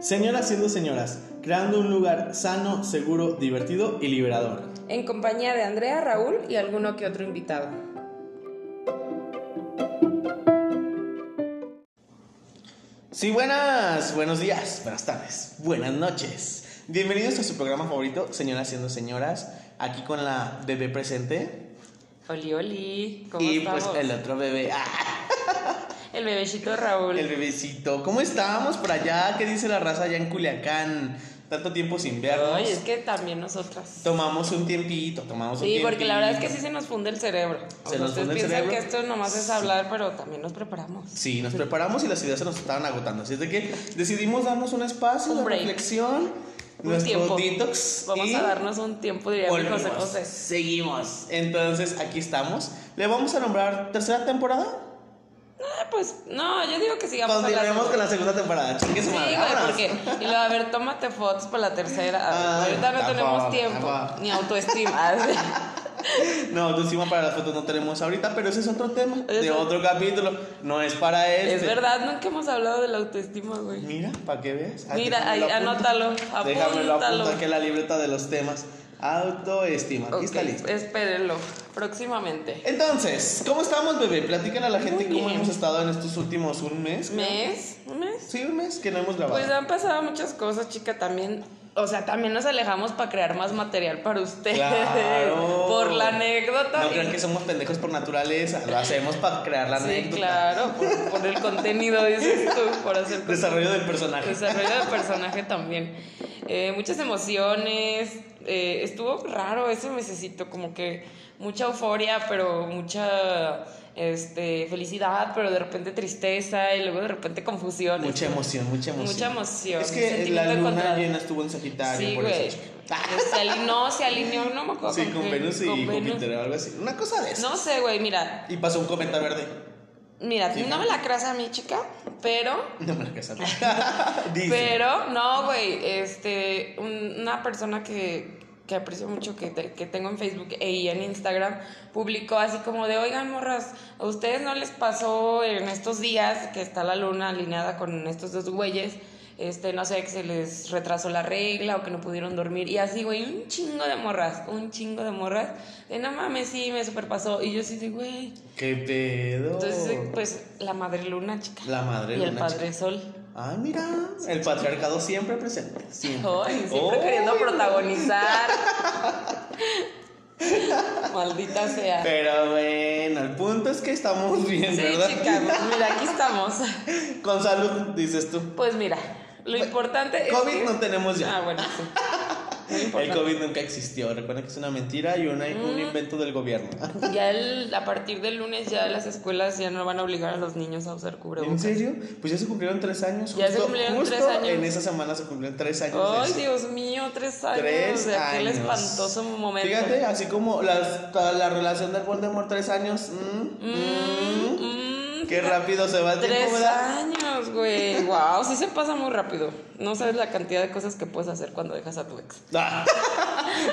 Señoras siendo señoras, creando un lugar sano, seguro, divertido y liberador. En compañía de Andrea, Raúl y alguno que otro invitado. Sí, buenas, buenos días, buenas tardes, buenas noches. Bienvenidos a su programa favorito, Señoras siendo señoras, aquí con la bebé presente Oli, oli, ¿cómo y estamos? pues el otro bebé. ¡Ah! El bebecito Raúl. El bebecito. ¿Cómo estamos por allá? ¿Qué dice la raza allá en Culiacán? Tanto tiempo sin vernos. Ay, es que también nosotras. Tomamos un tiempito, tomamos un Sí, tiempito. porque la verdad es que sí se nos funde el cerebro. Se nos ustedes funde el piensan cerebro. que esto nomás es hablar, pero también nos preparamos. Sí, nos preparamos y las ideas se nos estaban agotando. Así es de que decidimos darnos un espacio Un de break. reflexión, Un nuestro tiempo. detox. Vamos y a darnos un tiempo, diría. José José. Seguimos. Entonces, aquí estamos. ¿Le vamos a nombrar tercera temporada? Ah, pues, no, yo digo que sigamos Continuemos con la segunda temporada. Chingue su Sí, madre. porque. Y luego, a ver, tómate fotos para la tercera. Ah, Ahorita no tenemos tiempo, ni autoestima. No, autoestima para las fotos no tenemos ahorita, pero ese es otro tema de otro capítulo. No es para este. es verdad, nunca hemos hablado de la autoestima, güey. Mira, para que veas. Aquí Mira, ahí, anótalo, Déjame lo apúntalo. apunto aquí en la libreta de los temas. Autoestima. Aquí está listo. espérenlo, próximamente. Entonces, ¿cómo estamos, bebé? Platícale a la gente Muy cómo bien. hemos estado en estos últimos un mes. ¿Mes? ¿Un mes? Sí, un mes que no hemos grabado. Pues han pasado muchas cosas, chica, también. O sea, también nos alejamos para crear más material para ustedes. Claro. Por la anécdota. no crean que somos pendejos por naturaleza, lo hacemos para crear la Sí, anécdota. claro, por, por el contenido, dices tú, por hacer Desarrollo del personaje. Desarrollo del personaje también. Eh, muchas emociones. eh, estuvo raro ese mesecito, como que mucha euforia, pero mucha este, felicidad, pero de repente tristeza y luego de repente confusión. Mucha emoción, mucha emoción. Mucha emoción, Es que la luna encontrado. llena estuvo en Sagitario, Sí, por güey. eso. Se alineó, se alineó, no me acuerdo. Sí, con Venus y. Júpiter o algo así. Una cosa de eso. No sé, güey, mira. Y pasó un cometa verde. Mira, Sí, no me la creas a mí, chica, pero No me la casas. Dice. Pero, no, güey, este, un- una persona que, que aprecio mucho, que, te- que tengo en Facebook y en Instagram, publicó así como de, oigan, morras, ¿a ustedes no les pasó en estos días que está la luna alineada con estos dos güeyes? Este, no sé, que se les retrasó la regla o que no pudieron dormir. Y así, güey, un chingo de morras, un chingo de morras. De no mames, sí, me superpasó. Y yo sí de, güey. ¿Qué pedo? Entonces, pues, la madre luna, chica. La madre Y el luna, padre sol. Ah, mira, el patriarcado siempre presente. Siempre. Ay, siempre Oh. queriendo protagonizar. Maldita sea. Pero bueno, el punto es que estamos bien, Sí, ¿verdad? chica, pues mira, aquí estamos. Con salud, dices tú. Pues mira, lo importante es. COVID que- no tenemos ya. Ah, bueno, sí. El. COVID nunca existió. Recuerden que es una mentira y una- un invento del gobierno. Ya el, a partir del lunes ya las escuelas ya no van a obligar a los niños a usar ¿En cubrebocas. serio? Pues ya se cumplieron tres años. Ya se justo- cumplieron justo tres años. En esa semana se cumplieron tres años. Ay, eso. Dios mío, tres años. Tres o sea, qué años. espantoso momento. Fíjate, así como las- la relación del Voldemort, tres años. mm, mm, Mm, qué rápido se va el tiempo, Tres años, güey. Wow, sí se pasa muy rápido. No sabes la cantidad de cosas que puedes hacer cuando dejas a tu ex. Ah,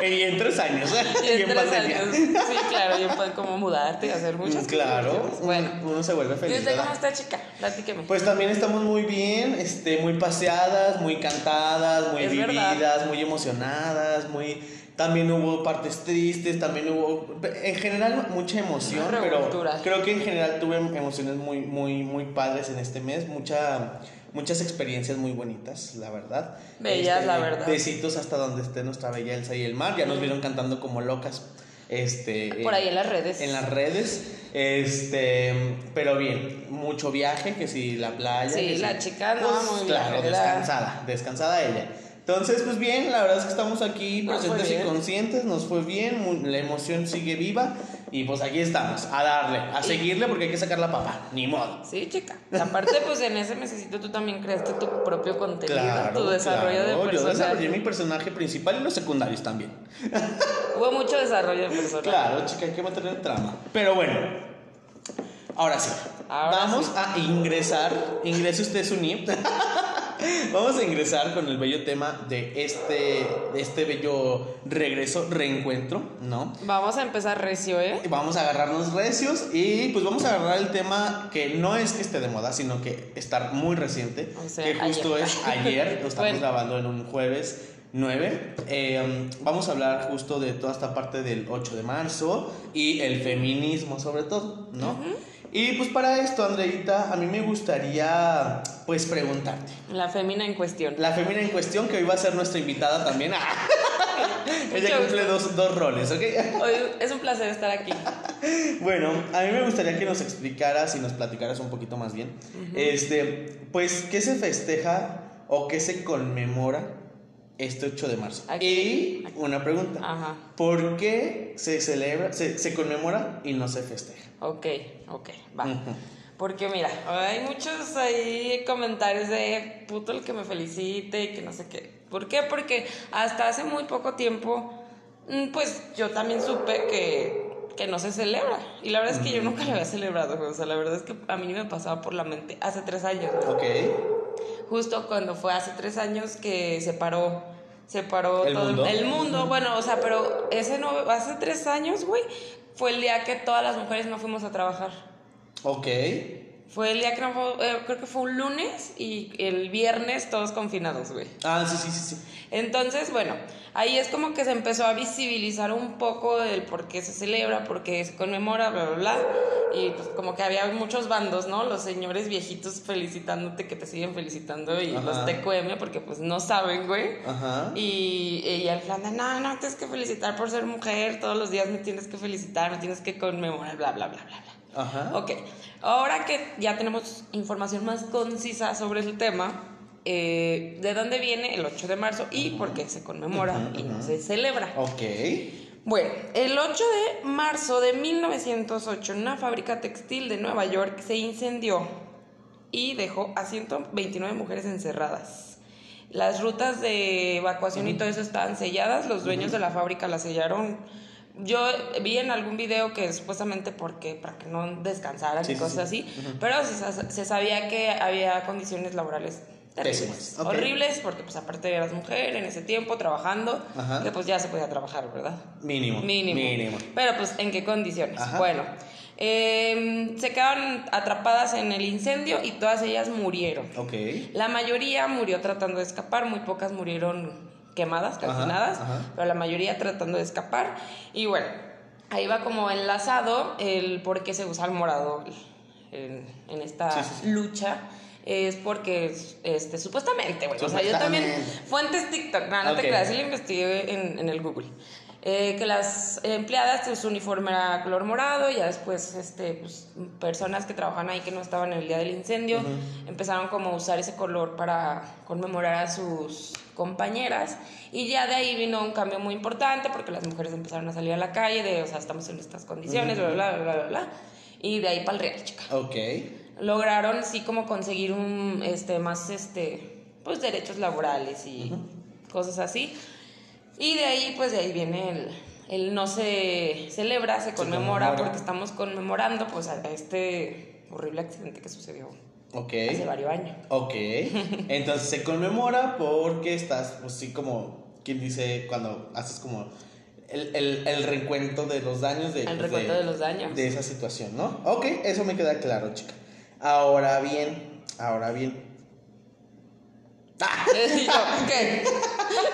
y en tres años, ¿eh? Y Y en en tres pandemia. años. Sí, claro, yo puedo como mudarte y hacer muchas Claro, cosas. Bueno, uno se vuelve ¿y feliz. usted ¿verdad? cómo está, chica? Platíqueme. Pues también estamos muy bien, este, muy paseadas, muy cantadas, muy Es vividas, verdad. muy emocionadas, muy también hubo partes tristes, también hubo en general mucha emoción, pero creo que en general tuve emociones muy muy muy padres en este mes, mucha muchas experiencias muy bonitas, la verdad. Este, Bellas, la verdad. Besitos hasta donde esté nuestra bella Elsa y el mar, ya nos vieron cantando como locas. Este, Por ahí en las redes. en las redes, este, pero bien, mucho viaje, que si la playa. Sí, que la si- chica no, pues, muy Claro, viajera. descansada, descansada ella. Entonces, pues bien, la verdad es que estamos aquí presentes y conscientes, nos fue bien, la emoción sigue viva y pues aquí estamos, a darle, a seguirle porque hay que sacar la papa, ni modo. Sí, chica. Aparte, pues en ese mesecito tú también creaste tu propio contenido, Claro, tu desarrollo claro, de Yo personaje. desarrollé mi personaje principal y los secundarios también. Hubo mucho desarrollo de personaje. Claro, chica, hay que el trama. Pero bueno, ahora sí. Ahora Vamos sí. a ingresar. Ingrese usted su NIP. Vamos a ingresar con el bello tema de este, de este bello regreso, reencuentro, ¿no? Vamos a empezar recio, ¿eh? Vamos a agarrarnos recios y pues vamos a agarrar el tema que no es que esté de moda, sino que está muy reciente, O sea, que justo ayer. es ayer, lo estamos Bueno. grabando en un jueves 9. Eh, vamos a hablar justo de toda esta parte del 8 de marzo y el feminismo sobre todo, ¿no? Y pues para esto, Andreita, a mí me gustaría pues preguntarte. La femina en cuestión. La femina en cuestión, que hoy va a ser nuestra invitada también. Ella Mucho cumple dos, dos roles, ¿ok? Hoy es un placer estar aquí. Bueno, a mí me gustaría que nos explicaras y nos platicaras un poquito más bien. Este, pues, ¿qué se festeja o qué se conmemora este 8 de marzo? Aquí. Y una pregunta. Ajá. ¿Por qué se celebra, se, se conmemora y no se festeja? Ok, ok, va. Porque mira, hay muchos ahí comentarios de puto el que me felicite y que no sé qué. ¿Por qué? Porque hasta hace muy poco tiempo, mm, pues yo también supe que, que no se celebra. Y la verdad es que yo nunca lo había celebrado. O sea, la verdad es que a mí me pasaba por la mente hace tres años. Ok. Justo cuando fue hace tres años que se paró, se paró ¿El todo mundo? el mundo. Bueno, o sea, pero ese no, hace tres años, güey, fue el día que todas las mujeres no fuimos a trabajar. Ok. Fue el día que no fue, eh, creo que fue un lunes y el viernes todos confinados, güey. Ah, sí, sí, sí, sí. Entonces, bueno, ahí es como que se empezó a visibilizar un poco el por qué se celebra, por qué se conmemora, bla, bla, bla. Y pues como que había muchos bandos, ¿no? Los señores viejitos felicitándote, que te siguen felicitando, y Ajá. los TQM, porque pues no saben, güey. Ajá. Y, y el plan de, no, no, tienes que felicitar por ser mujer, todos los días me tienes que felicitar, me tienes que conmemorar, bla, bla, bla, bla, bla. Ajá. Ok, ahora que ya tenemos información más concisa sobre el tema, eh, ¿de dónde viene el 8 de marzo y por qué se conmemora y no se celebra? Ok. Bueno, el 8 de marzo de 1908, una fábrica textil de Nueva York se incendió y dejó a 129 mujeres encerradas. Las rutas de evacuación y todo eso estaban selladas, los dueños de la fábrica las sellaron. Yo vi en algún video que supuestamente porque para que no descansaran Sí, y cosas sí. así, pero se, se sabía que había condiciones laborales terribles, horribles, porque pues aparte eras mujer en ese tiempo trabajando, Ajá. que pues ya se podía trabajar, ¿verdad? Mínimo. Mínimo. Mínimo. Pero pues, ¿en qué condiciones? Ajá. Bueno, eh, se quedaron atrapadas en el incendio y todas ellas murieron. Ok. La mayoría murió tratando de escapar, muy pocas murieron quemadas, calcinadas, ajá. pero la mayoría tratando de escapar. Y bueno, ahí va como enlazado el por qué se usa el morado en, en esta Sí, sí, sí. lucha. Es porque, este, supuestamente, güey. O sea, yo también. Supuestamente. Fuentes TikTok, no, no Ok. te creas, sí lo investigué en, en el Google. Eh, que las empleadas, su uniforme era color morado, y ya después, este, pues, personas que trabajan ahí que no estaban en el día del incendio, empezaron como a usar ese color para conmemorar a sus compañeras, y ya de ahí vino un cambio muy importante, porque las mujeres empezaron a salir a la calle, de, o sea, estamos en estas condiciones, bla, bla, bla, bla, bla, y de ahí para el real, chica. Ok. lograron sí como conseguir un este más este pues derechos laborales y cosas así. Y de ahí pues de ahí viene el, el no se celebra se conmemora conmemora. porque estamos conmemorando pues a este horrible accidente que sucedió Ok. hace varios años Ok. Entonces se conmemora porque estás, pues sí, como quien dice cuando haces como el, el, el recuento de los daños de, El pues, recuento de los daños. De esa situación, ¿no? Ok, eso me queda claro, chica. Ahora bien, ahora bien. y yo ¿qué?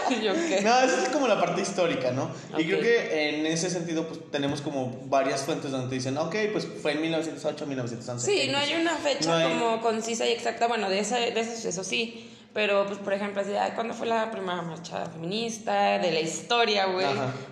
y yo ¿qué? No, esa es como la parte histórica, ¿no? Y creo que en ese sentido, pues tenemos como varias fuentes donde dicen, ok, pues fue en 1908, 1911. Sí, no hay una fecha No hay- como concisa y exacta, bueno, de ese, de ese suceso sí, pero pues por ejemplo, así, ay, ¿cuándo fue la primera marcha feminista de la historia, güey?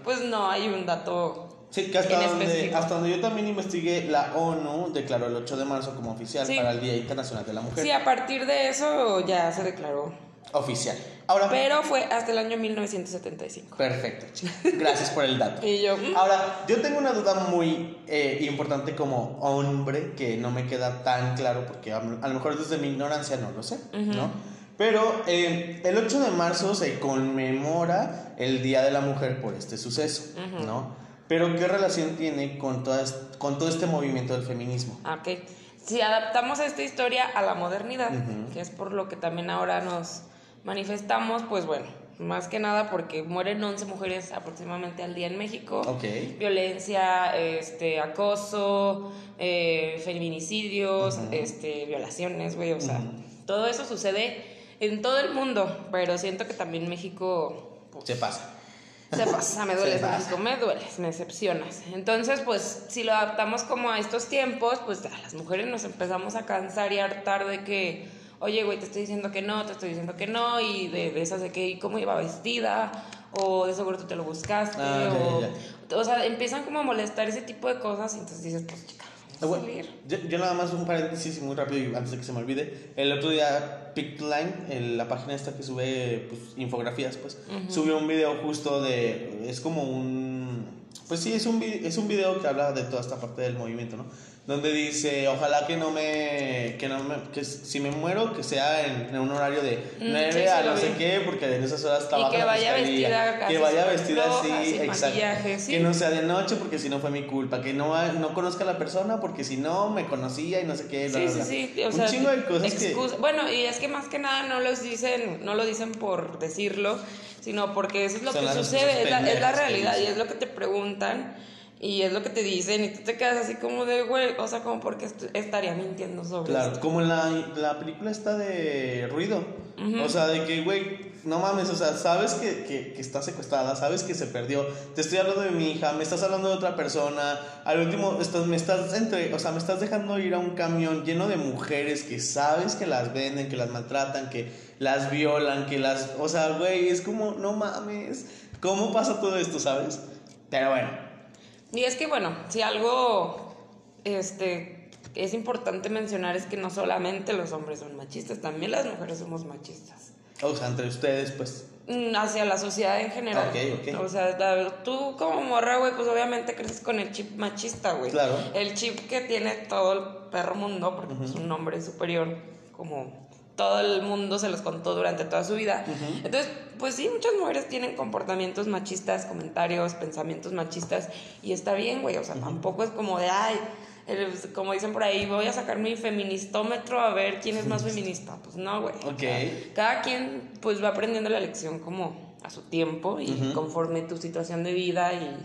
Pues no hay un dato Sí, que hasta en donde, específico. hasta donde yo también investigué, la ONU declaró el 8 de marzo como oficial Sí. para el Día Internacional de la Mujer. Sí, a partir de eso ya se declaró, Oficial. Ahora, pero fue hasta el año 1975. perfecto, chica. Gracias por el dato. Y yo, mm, Ahora, yo tengo una duda muy eh, importante como hombre que no me queda tan claro porque a, a lo mejor desde mi ignorancia no lo sé, ¿no? Pero eh, el 8 de marzo se conmemora el Día de la Mujer por este suceso, ¿no? Pero ¿qué relación tiene con, todas, con todo este movimiento del feminismo? ah, ok. si adaptamos esta historia a la modernidad, que es por lo que también ahora nos manifestamos, pues bueno, más que nada porque mueren 11 mujeres aproximadamente al día en México. Violencia, este, acoso, eh, feminicidios, este, violaciones, güey, o sea, todo eso sucede en todo el mundo, pero siento que también México... Pues, se pasa. Se pasa, me duele México, me dueles, me decepcionas. Entonces, pues, si lo adaptamos como a estos tiempos, pues a las mujeres nos empezamos a cansar y hartar de que oye, güey, te estoy diciendo que no, te estoy diciendo que no, y de, esas de que, ¿cómo iba vestida? O de seguro tú te lo buscaste, ah, o, o sea, empiezan como a molestar ese tipo de cosas, y entonces dices, pues, chica, ah, yo, nada más un paréntesis muy rápido antes de que se me olvide. El otro día Picline, la página esta que sube pues, infografías, pues, subió un video justo de... Es como un... Pues sí, es un, es un video que habla de toda esta parte del movimiento, ¿no? donde dice, ojalá que no me, que no me, que si me muero, que sea en, un horario de 9 mm, a no sé qué, porque en esas horas y que vaya vestida que vaya vestida así, exacto, que no sea de noche porque si no fue mi culpa, que no, no conozca a la persona porque si no me conocía y no sé qué, sí, sí, sí, o un chingo de cosas que... Bueno, y es que más que nada no los dicen, no lo dicen por decirlo, sino porque eso es lo que sucede, es la, es la realidad y es lo que te preguntan y es lo que te dicen y tú te quedas así como de, güey, o sea, como porque estaría mintiendo sobre Claro, como en la, la película está de ruido. O sea, de que, güey, no mames, o sea, sabes que, que, que, está secuestrada, sabes que se perdió. Te estoy hablando de mi hija, me estás hablando de otra persona. Al último, estás, me estás entre, o sea, me estás dejando ir a un camión lleno de mujeres que sabes que las venden, que las maltratan, que las violan, que las, o sea, güey, es como, no mames, ¿cómo pasa todo esto, sabes? Pero bueno, y es que, bueno, si algo este, es importante mencionar es que no solamente los hombres son machistas, también las mujeres somos machistas. O sea, entre ustedes, pues. Mm, hacia la sociedad en general. Ok, ok. O sea, tú como morra, güey, pues obviamente creces con el chip machista, güey. Claro. El chip que tiene todo el perro mundo, porque es un hombre superior, como todo el mundo se los contó durante toda su vida. Entonces, pues sí, muchas mujeres tienen comportamientos machistas, comentarios, pensamientos machistas, y está bien, güey, o sea, tampoco es como de, ay, como dicen por ahí, voy a sacar mi feministómetro a ver quién es más feminista. Pues no, güey. Ok. cada quien, pues, va aprendiendo la lección como a su tiempo y conforme tu situación de vida y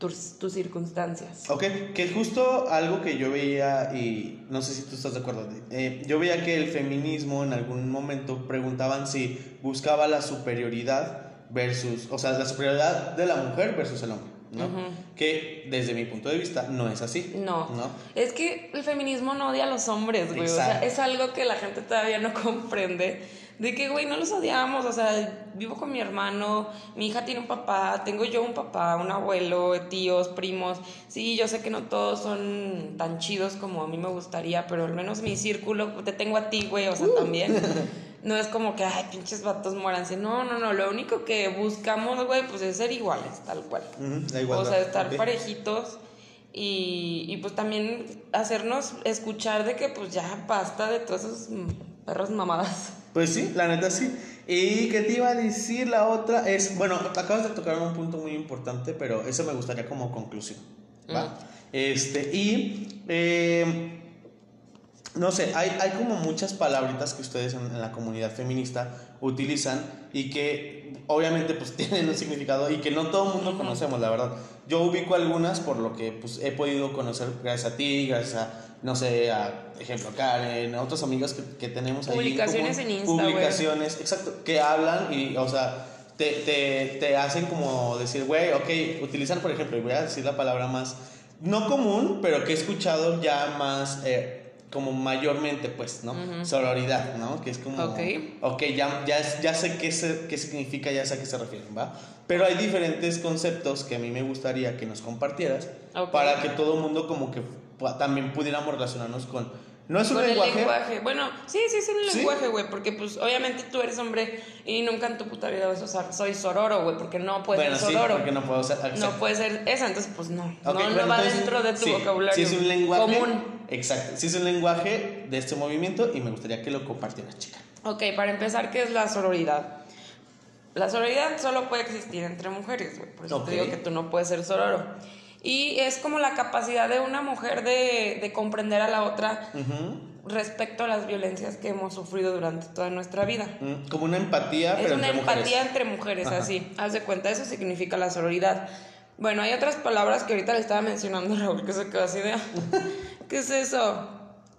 tus, tus, circunstancias. Ok, que justo algo que yo veía, y no sé si tú estás de acuerdo, eh, yo veía que el feminismo en algún momento preguntaban si buscaba la superioridad versus, o sea, la superioridad de la mujer versus el hombre. ¿no? Que desde mi punto de vista no es así. No. ¿no? Es que el feminismo no odia a los hombres, güey. O sea, es algo que la gente todavía no comprende de que, güey, no los odiamos, o sea, vivo con mi hermano, mi hija tiene un papá, tengo yo un papá, un abuelo, tíos, primos. Sí, yo sé que no todos son tan chidos como a mí me gustaría, pero al menos mi círculo, te tengo a ti, güey, o sea, uh. también. No es como que, ay, pinches vatos muéranse. No, no, no. Lo único que buscamos, güey, pues es ser iguales, tal cual. o sea, estar parejitos. Y, y pues también hacernos escuchar de que pues ya basta de todos esos perros mamadas. Pues sí, la neta sí. Y que te iba a decir la otra es, bueno, acabas de tocar un punto muy importante, pero eso me gustaría como conclusión. ¿va? Mm. Este, y eh, no sé, hay, hay, como muchas palabritas que ustedes en, la comunidad feminista utilizan y que obviamente pues tienen un significado y que no todo el mundo conocemos, la verdad. Yo ubico algunas por lo que pues he podido conocer gracias a ti, gracias a no sé, a ejemplo, Karen, a otros amigos que, que tenemos ahí. Publicaciones en Insta, Publicaciones, exacto, que hablan y, o sea, te, te, te hacen como decir, güey, ok, utilizan, por ejemplo, y voy a decir la palabra más, no común, pero que he escuchado ya más, eh, como mayormente, pues, ¿no? Sororidad, ¿no? Que es como, ok, okay ya, ya, ya sé qué, se, qué significa, ya sé a qué se refieren, ¿va? Pero hay diferentes conceptos que a mí me gustaría que nos compartieras para que todo el mundo como que también pudiéramos relacionarnos con... ¿No es un lenguaje? Bueno, sí, sí es un lenguaje, güey, porque pues obviamente tú eres hombre y nunca en tu puta vida vas a usar soy sororo, güey, porque no puede ser sororo. Sí, porque no puedo ser... No puede ser esa, entonces pues no. no, no va dentro de tu vocabulario sí es un lenguaje, común. Exacto, sí es un lenguaje de este movimiento y me gustaría que lo compartieras, chica. Ok, para empezar, ¿qué es la sororidad? La sororidad solo puede existir entre mujeres, güey, por eso te digo que tú no puedes ser sororo. Y es como la capacidad de una mujer de, de comprender a la otra respecto a las violencias que hemos sufrido durante toda nuestra vida. Mm, Como una empatía, Es pero una entre empatía mujeres. entre mujeres, Ajá. así. Haz de cuenta, eso significa la sororidad. Bueno, hay otras palabras que ahorita le estaba mencionando a Raúl, que se quedó así de... ¿Qué es eso?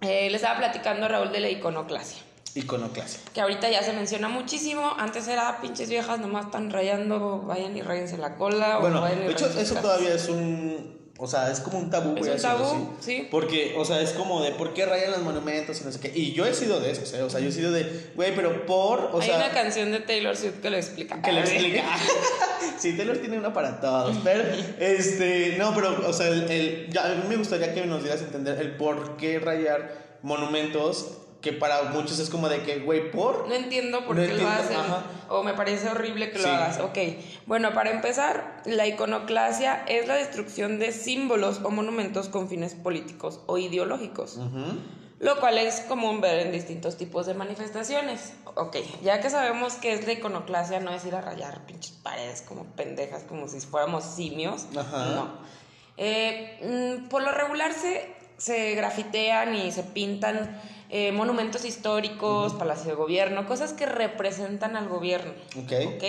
Eh, le estaba platicando a Raúl de la iconoclasia. Iconoclasia. Que ahorita ya se menciona muchísimo. Antes era pinches viejas, nomás están rayando, vayan y rayense la cola. o Bueno, vayan y de hecho, eso todavía es un. O sea, es como un tabú, Es un tabú, así. sí. Porque, o sea, es como de por qué rayan los monumentos y no sé qué. Y yo he sido de esos, ¿eh? O sea, yo he sido de, güey, pero por. O Hay sea, una canción de Taylor Swift que lo explica. que le explica. sí, Taylor tiene una para todos. Pero, este. No, pero, o sea, el, el- ya, a mí me gustaría que nos dieras a entender el por qué rayar monumentos. Que para muchos es como de que, güey, por. No entiendo por No qué lo hacen. ajá. O me parece horrible que Sí. lo hagas. Ok. Bueno, para empezar, la iconoclasia es la destrucción de símbolos o monumentos con fines políticos o ideológicos. Lo cual es común ver en distintos tipos de manifestaciones. Ok, ya que sabemos que es la iconoclasia, no es ir a rayar pinches paredes como pendejas, como si fuéramos simios. Ajá. No. Eh, mm, por lo regular se, se grafitean y se pintan eh, monumentos históricos, palacio de gobierno, cosas que representan al gobierno. Ok. ¿ok?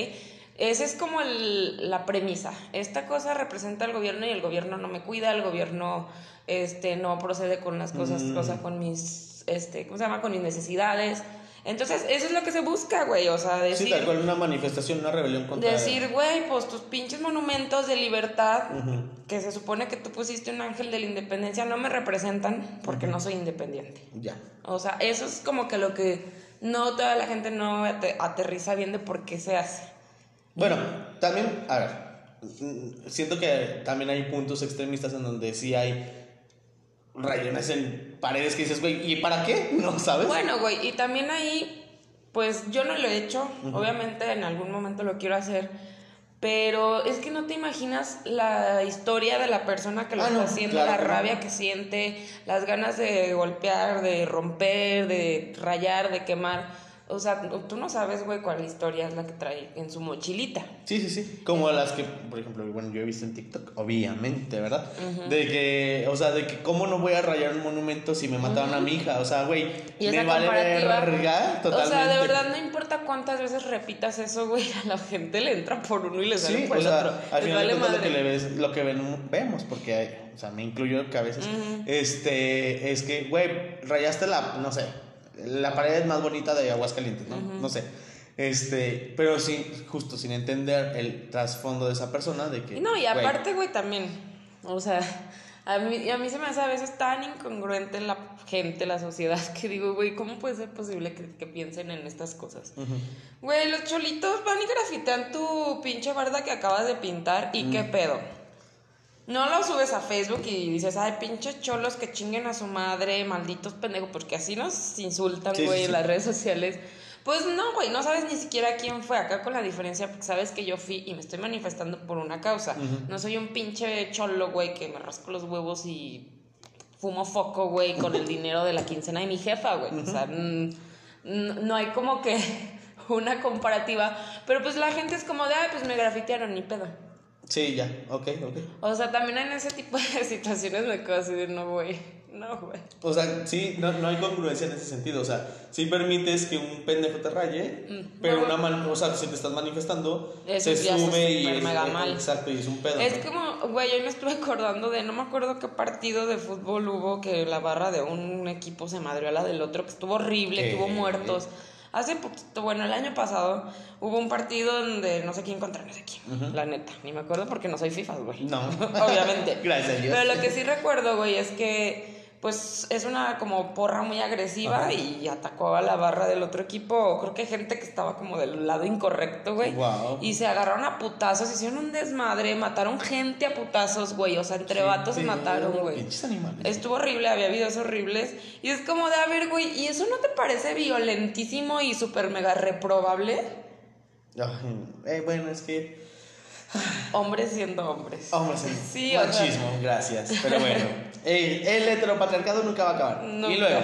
Esa es como el- la premisa. Esta cosa representa al gobierno y el gobierno no me cuida, el gobierno este, no procede con las cosas, Mm. o sea, con mis, este, ¿cómo se llama? Con mis necesidades. Entonces, eso es lo que se busca, güey, o sea, decir... Sí, tal cual una manifestación, una rebelión contra. Decir, güey, pues tus pinches monumentos de libertad, que se supone que tú pusiste un ángel de la independencia, no me representan porque no soy independiente. Ya. O sea, eso es como que lo que no toda la gente no ate- aterriza bien de por qué se hace. Bueno, también, a ver, mm, siento que también hay puntos extremistas en donde sí hay rayones en paredes que dices, güey, ¿y para qué? No sabes. Bueno, güey, y también ahí, pues yo no lo he hecho, obviamente en algún momento lo quiero hacer, pero es que no te imaginas la historia de la persona que lo Ah, está no, haciendo, claro la rabia que siente, las ganas de golpear, de romper, de rayar, de quemar. O sea, tú no sabes, güey, cuál historia es la que trae en su mochilita. Sí, sí, sí. Como las que, por ejemplo, bueno, yo he visto en TikTok, obviamente, ¿verdad? De que, o sea, de que cómo no voy a rayar un monumento si me mataron a mi hija. O sea, güey, me vale verga totalmente. O sea, de verdad no importa cuántas veces repitas eso, güey, a la gente le entra por uno y le sale Sí, por o el sea, otro. al final vale lo que le ves, lo que ven, vemos, porque hay, o sea, me incluyo que a veces, este, es que, güey, rayaste la, no sé, la pared más bonita de Aguascalientes, ¿no? No sé. Este, pero sí, justo sin entender el trasfondo de esa persona, de que. No, y aparte, güey, también. O sea, a mí, a mí se me hace a veces tan incongruente la gente, la sociedad, que digo, güey, ¿cómo puede ser posible que, que piensen en estas cosas? Güey, los cholitos van y grafitean tu pinche barda que acabas de pintar y Mm. qué pedo. No lo subes a Facebook y dices, ay, pinches cholos que chinguen a su madre, malditos pendejos, porque así nos insultan, güey, sí, en las redes sociales. Pues no, güey, no sabes ni siquiera quién fue acá con la diferencia, porque sabes que yo fui y me estoy manifestando por una causa. No soy un pinche cholo, güey, que me rasco los huevos y fumo foco, güey, con el dinero de la quincena de mi jefa, güey. O sea, no hay como que una comparativa. Pero pues la gente es como de, ay, pues me grafitearon, ni pedo. Sí, ya, ok, ok. O sea, también en ese tipo de situaciones me quedo así de, no, güey, no, güey. O sea, sí, no, no hay congruencia en ese sentido. O sea, sí permites que un pendejo te raye, pero no, una man- o sea, si te estás manifestando, se sume y es, mega mal. exacto, y es un pedo. Es ¿no? como, güey, hoy me estuve acordando de, no me acuerdo qué partido de fútbol hubo que la barra de un equipo se madrió a la del otro, que estuvo horrible, ¿Qué? que hubo muertos. Hace poquito, bueno, el año pasado hubo un partido donde no sé quién contra no sé quién, la neta, ni me acuerdo porque no soy FIFA, güey. No. Obviamente. Gracias a Dios. Pero lo que sí recuerdo, güey, es que pues es una como porra muy agresiva Ajá. y atacó a la barra del otro equipo. Creo que gente que estaba como del lado incorrecto, güey. Guau. Y se agarraron a putazos, hicieron un desmadre, mataron gente a putazos, güey. O sea, entre vatos se mataron, güey. Estuvo horrible, había videos horribles. Y es como de, a ver, güey, ¿y eso no te parece violentísimo y súper mega reprobable? Ay, eh, bueno, es que. Hombres siendo hombres. Hombre, sí. Sí, o sea- Machismo, gracias. Pero bueno. el, el heteropatriarcado nunca va a acabar. Nunca. Y luego,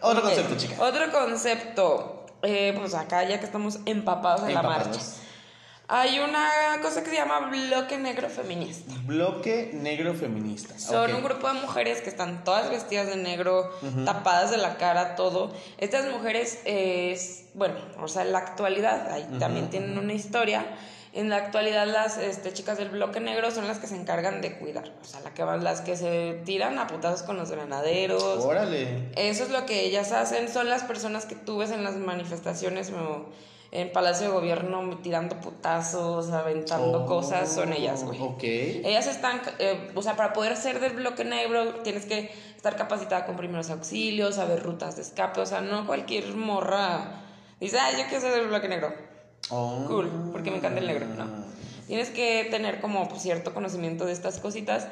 otro Ok, concepto, chica. Otro concepto. Eh, pues acá ya que estamos empapados en la marcha. Hay una cosa que se llama bloque negro feminista. Bloque negro feminista. Son ok. un grupo de mujeres que están todas vestidas de negro, tapadas de la cara, todo. Estas mujeres, es, bueno, o sea, en la actualidad, ahí también tienen una historia. En la actualidad las este, chicas del bloque negro son las que se encargan de cuidar, o sea, la que van, las que se tiran a putazos con los granaderos. Órale. Eso es lo que ellas hacen, son las personas que tú ves en las manifestaciones o en Palacio de Gobierno tirando putazos, aventando Oh, cosas, son ellas, güey. Ok. Ellas están, eh, o sea, para poder ser del bloque negro tienes que estar capacitada con primeros auxilios, saber rutas de escape, o sea, no cualquier morra dice, ah, yo quiero ser del bloque negro. Oh. Cool, porque me encanta el negro, ¿no? Tienes que tener como pues, cierto conocimiento de estas cositas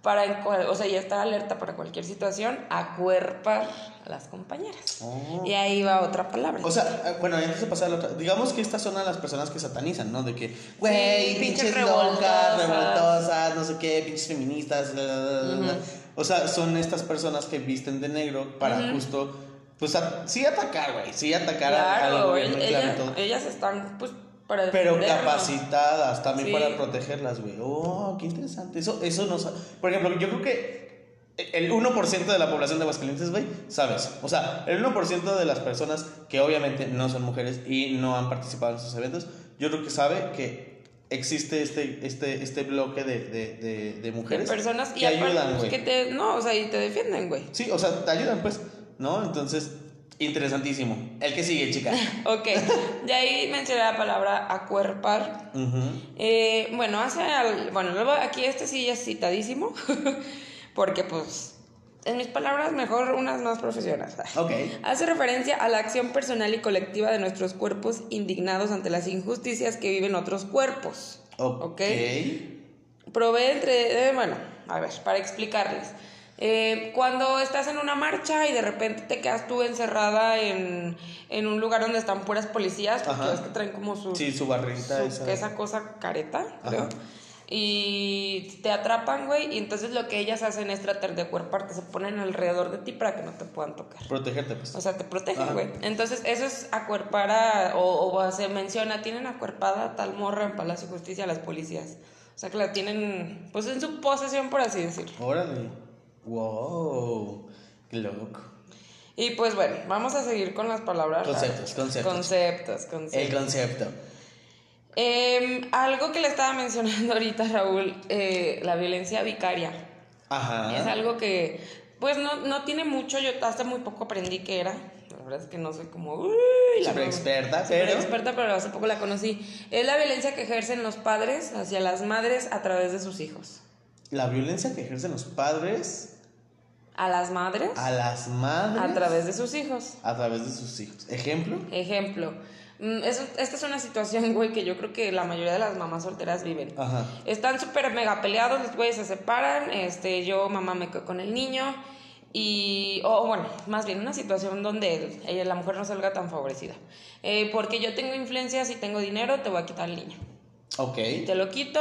para, o sea, ya estar alerta para cualquier situación, acuerpar a las compañeras. Oh. Y ahí va otra palabra. O sea, eh, bueno, antes de pasar a la otra, digamos que estas son a las personas que satanizan, ¿no? De que, güey, Sí, pinches pinches locas, revoltosas. revoltosas, no sé qué, pinches feministas, bla, bla, bla, bla, bla. O sea, son estas personas que visten de negro para justo, pues, a- sí atacar, güey, sí atacar a- al claro, gobierno, ell- claro, y ellas, todo. ellas están, pues, para Pero capacitadas también Sí. para protegerlas, güey. Oh, qué interesante. Eso, eso no Por ejemplo, yo creo que el 1% de la población de Aguascalientes, güey, sabes. O sea, el 1% de las personas que obviamente no son mujeres y no han participado en esos eventos, yo creo que sabe que existe este, este, este bloque de, de, de, de de mujeres personas y que aparte, ayudan, pues, güey. que te, no, o sea, y te defienden, güey. Sí, o sea, te ayudan, pues, ¿no? Entonces, interesantísimo. El que sigue, chica. Ok, de ahí mencioné la palabra acuerpar. Eh, bueno, hace al- bueno, luego aquí este sí es citadísimo, porque pues, en mis palabras, mejor unas más profesionales. Ok. Hace referencia a la acción personal y colectiva de nuestros cuerpos indignados ante las injusticias que viven otros cuerpos. Ok. Provee entre, eh, bueno, a ver, para explicarles. Eh, cuando estás en una marcha y de repente te quedas tú encerrada en, en un lugar donde están puras policías, porque ves que traen como su, Sí, su barrita su- esa. esa cosa careta, creo. Ajá. Y te atrapan, güey, y entonces lo que ellas hacen es tratar de acuerparte, se ponen alrededor de ti para que no te puedan tocar. Protegerte, pues. O sea, te protegen, güey. Entonces, eso es acuerpar a, o, o se menciona, tienen acuerpada tal morra en Palacio de Justicia a las policías. O sea, que la tienen, pues, en su posesión, por así decirlo. Órale. Wow. Qué loco. Y pues bueno, vamos a seguir con las palabras. Conceptos, conceptos. Conceptos, conceptos. El concepto. Em, algo que le estaba mencionando ahorita, Raúl, eh, la violencia vicaria. Ajá. Es algo que, pues, no, no tiene mucho. Yo hasta muy poco aprendí qué era. La verdad es que no soy como... Uy, la Súper no- experta, súper pero- experta, pero hace poco la conocí. Es la violencia que ejercen los padres hacia las madres a través de sus hijos. La violencia que ejercen los padres A las madres a las madres a través de sus hijos. a través de sus hijos. Ejemplo. Ejemplo. mm, eso- esta es una situación, güey, que yo creo que la mayoría de las mamás solteras viven. Ajá. Están súper mega peleados, los güeyes se separan, este, yo, mamá, me quedo con el niño. Y, o bueno, más bien una situación donde ella, la mujer no salga tan favorecida. Eh, porque yo tengo influencias y tengo dinero, te voy a quitar el niño. Ok. Te lo quito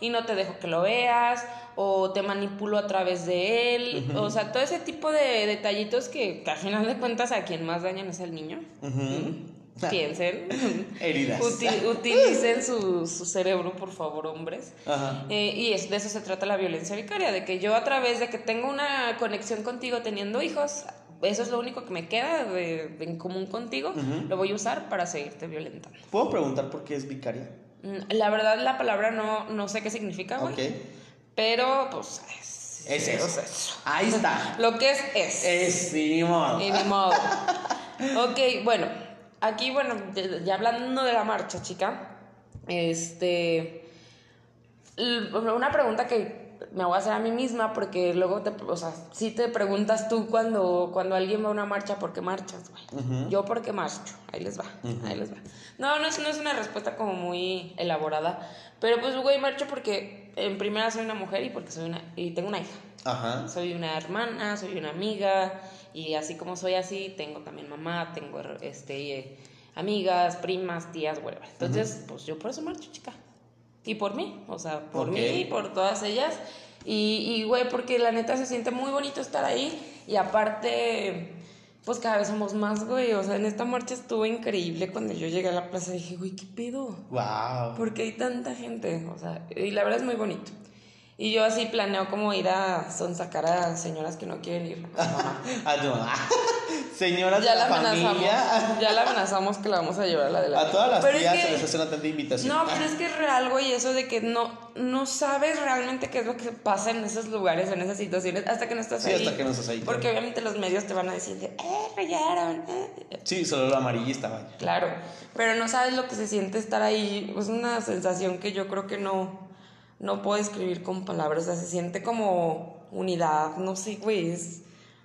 y no te dejo que lo veas, o te manipulo a través de él. O sea, todo ese tipo de detallitos que, que al final de cuentas a quien más dañan es el niño. Ujú. Piensen. Heridas. Uti- utilicen su, su cerebro, por favor, hombres. Ajá. Eh, y es, de eso se trata la violencia vicaria, de que yo a través de que tengo una conexión contigo teniendo hijos, eso es lo único que me queda de, de en común contigo, lo voy a usar para seguirte violentando. ¿Puedo preguntar por qué es vicaria? Mm, La verdad, la palabra no, no sé qué significa, güey. Ok. Pero, pues, es, Es eso. es eso. Ahí está. Lo que es, es. Es sí, ni modo. Y ni modo. Ok, bueno, aquí, bueno, ya- hablando de la marcha, chica, este. Una pregunta que me voy a hacer a mí misma, porque luego te, o sea, sí te preguntas tú cuando, cuando alguien va a una marcha, ¿por qué marchas, güey? Yo, ¿por qué marcho? Ahí les va, ahí les va. No, no es, no es una respuesta como muy elaborada, pero pues, güey, marcho porque en primera soy una mujer y porque soy una, y tengo una hija. Ajá. Soy una hermana, soy una amiga y así como soy así, tengo también mamá, tengo este, eh, amigas, primas, tías, whatever. Entonces, pues yo por eso marcho, chica. Y por mí, o sea, por mí y por todas ellas. Y, y, güey, porque la neta se siente muy bonito estar ahí y aparte, pues cada vez somos más, güey. O sea, en esta marcha estuvo increíble. Cuando yo llegué a la plaza dije, güey, ¿qué pedo? Wow. ¿Por qué hay tanta gente? O sea, y la verdad es muy bonito. Y yo así planeo como ir a sonsacar a señoras que no quieren ir. a tu mamá. Señoras ya de la la amenazamos. familia. Ya la amenazamos que la vamos a llevar a la de la A todas las Pero es tías que- se les hace una tanta invitación. No, pero es que es real, güey, eso de que no, no sabes realmente qué es lo que pasa en esos lugares, en esas situaciones, hasta que no estás Sí, ahí. hasta que no estás ahí, Porque claro. obviamente los medios te van a decir, de, eh, rayaron, eh. Sí, solo lo amarillista, vaya. Claro, pero no sabes lo que se siente estar ahí. Es una sensación que yo creo que no, no puedo describir con palabras. O sea, se siente como unidad, no sé, güey, es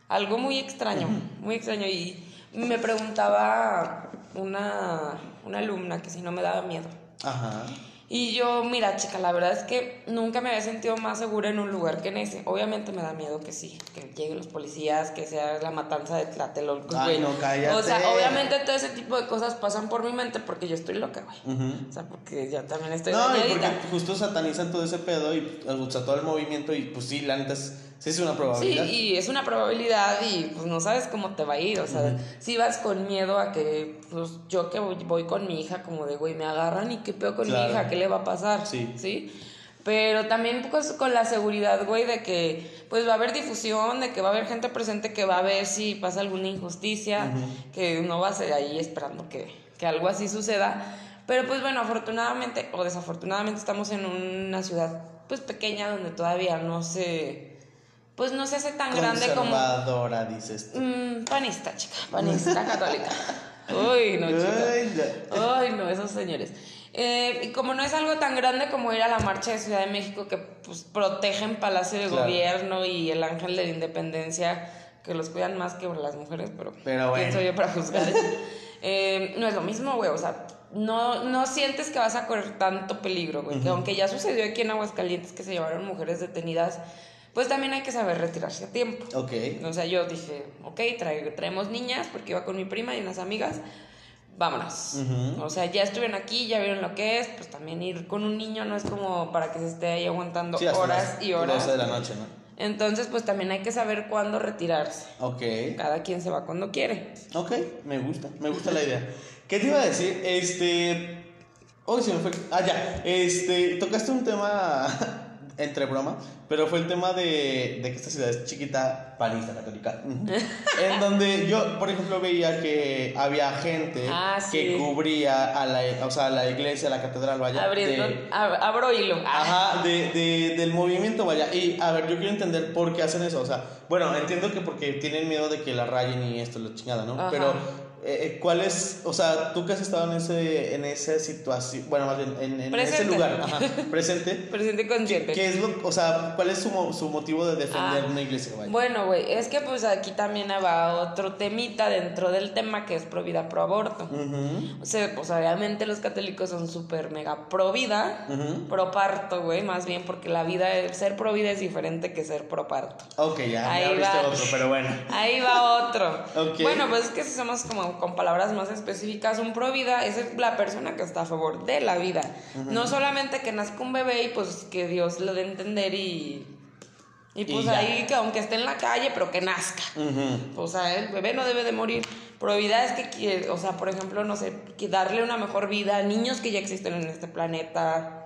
algo muy extraño, muy extraño. Y me preguntaba una, una alumna que si no me daba miedo. Ajá. Y yo, mira, chica, la verdad es que nunca me había sentido más segura en un lugar que en ese. Obviamente me da miedo que sí, que lleguen los policías, que sea la matanza de Tlatelolco, Ay, güey. no, cállate. O sea, obviamente todo ese tipo de cosas pasan por mi mente porque yo estoy loca, güey. O sea, porque yo también estoy No, y porque justo satanizan todo ese pedo y o sea, todo el movimiento y pues sí, la neta es, sí es una Sí, probabilidad. y es una probabilidad y pues no sabes cómo te va a ir, o sea, si vas con miedo a que, pues yo que voy, voy con mi hija como de, güey, me agarran y qué peor con Claro. mi hija, ¿qué le va a pasar? Sí. ¿Sí? Pero también pues, con la seguridad, güey, de que pues va a haber difusión, de que va a haber gente presente que va a ver si pasa alguna injusticia, que no va a ser ahí esperando que, que algo así suceda. Pero pues bueno, afortunadamente o desafortunadamente estamos en una ciudad pues pequeña donde todavía no se pues no se hace tan grande como Conservadora, dices tú. Mm, panista, chica, panista católica. Uy, no, chica. Ay, no. Esos señores. Eh, y como no es algo tan grande como ir a la marcha de Ciudad de México que pues protegen Palacio de Claro. Gobierno y el Ángel de la Independencia, que los cuidan más que las mujeres, pero, Pero ¿quién bueno. soy yo para juzgar eso? Eh, no es lo mismo, güey, o sea, no, no sientes que vas a correr tanto peligro, güey, que aunque ya sucedió aquí en Aguascalientes que se llevaron mujeres detenidas, pues también hay que saber retirarse a tiempo. Ok. O sea, yo dije, ok, trae- traemos niñas porque iba con mi prima y unas amigas, vámonos. Ujú. O sea, ya estuvieron aquí, ya vieron lo que es, pues también ir con un niño no es como para que se esté ahí aguantando Sí, horas las y horas. 12 de la noche, ¿no? Entonces, pues también hay que saber cuándo retirarse. Ok. Cada quien se va cuando quiere. Ok, me gusta, me gusta la idea. ¿Qué te iba a decir? Este. Hoy se me fue. Ah, ya. Este. Tocaste un tema entre broma, pero fue el tema de, de que esta ciudad es chiquita, panista católica. en donde yo, por ejemplo, veía que había gente Ah, que cubría a la, o sea, a la iglesia, a la catedral, vaya. Abriendo, de- ab- abro hilo. Ajá, de, de- del movimiento, vaya. Y a ver, yo quiero entender por qué hacen eso. O sea, bueno, entiendo que porque tienen miedo de que la rayen y esto, la chingada, ¿no? Ajá. Pero, eh, eh, ¿cuál es, o sea, tú que has estado en, ese, en esa situación, bueno, más bien, en, en ese lugar, ajá, presente, Presente consciente. ¿qué es lo, o sea, cuál es su, su motivo de defender Ah, una iglesia, vaya? Bueno, güey, es que pues aquí también va otro temita dentro del tema que es pro vida, pro aborto. O sea, pues obviamente los católicos son súper mega pro vida, pro parto, güey, más bien porque la vida, ser pro vida es diferente que ser pro parto. Ok, ya, Ahí ya va. otro, pero bueno. Ahí va otro. Bueno, pues es que si somos como con palabras más específicas, un pro vida es la persona que está a favor de la vida. No solamente que nazca un bebé y pues que Dios lo dé a entender y. Y pues ahí que aunque esté en la calle, pero que nazca. Ujú. O sea, el bebé no debe de morir. Probidad es que, quiere- o sea, por ejemplo, no sé, que darle una mejor vida a niños que ya existen en este planeta.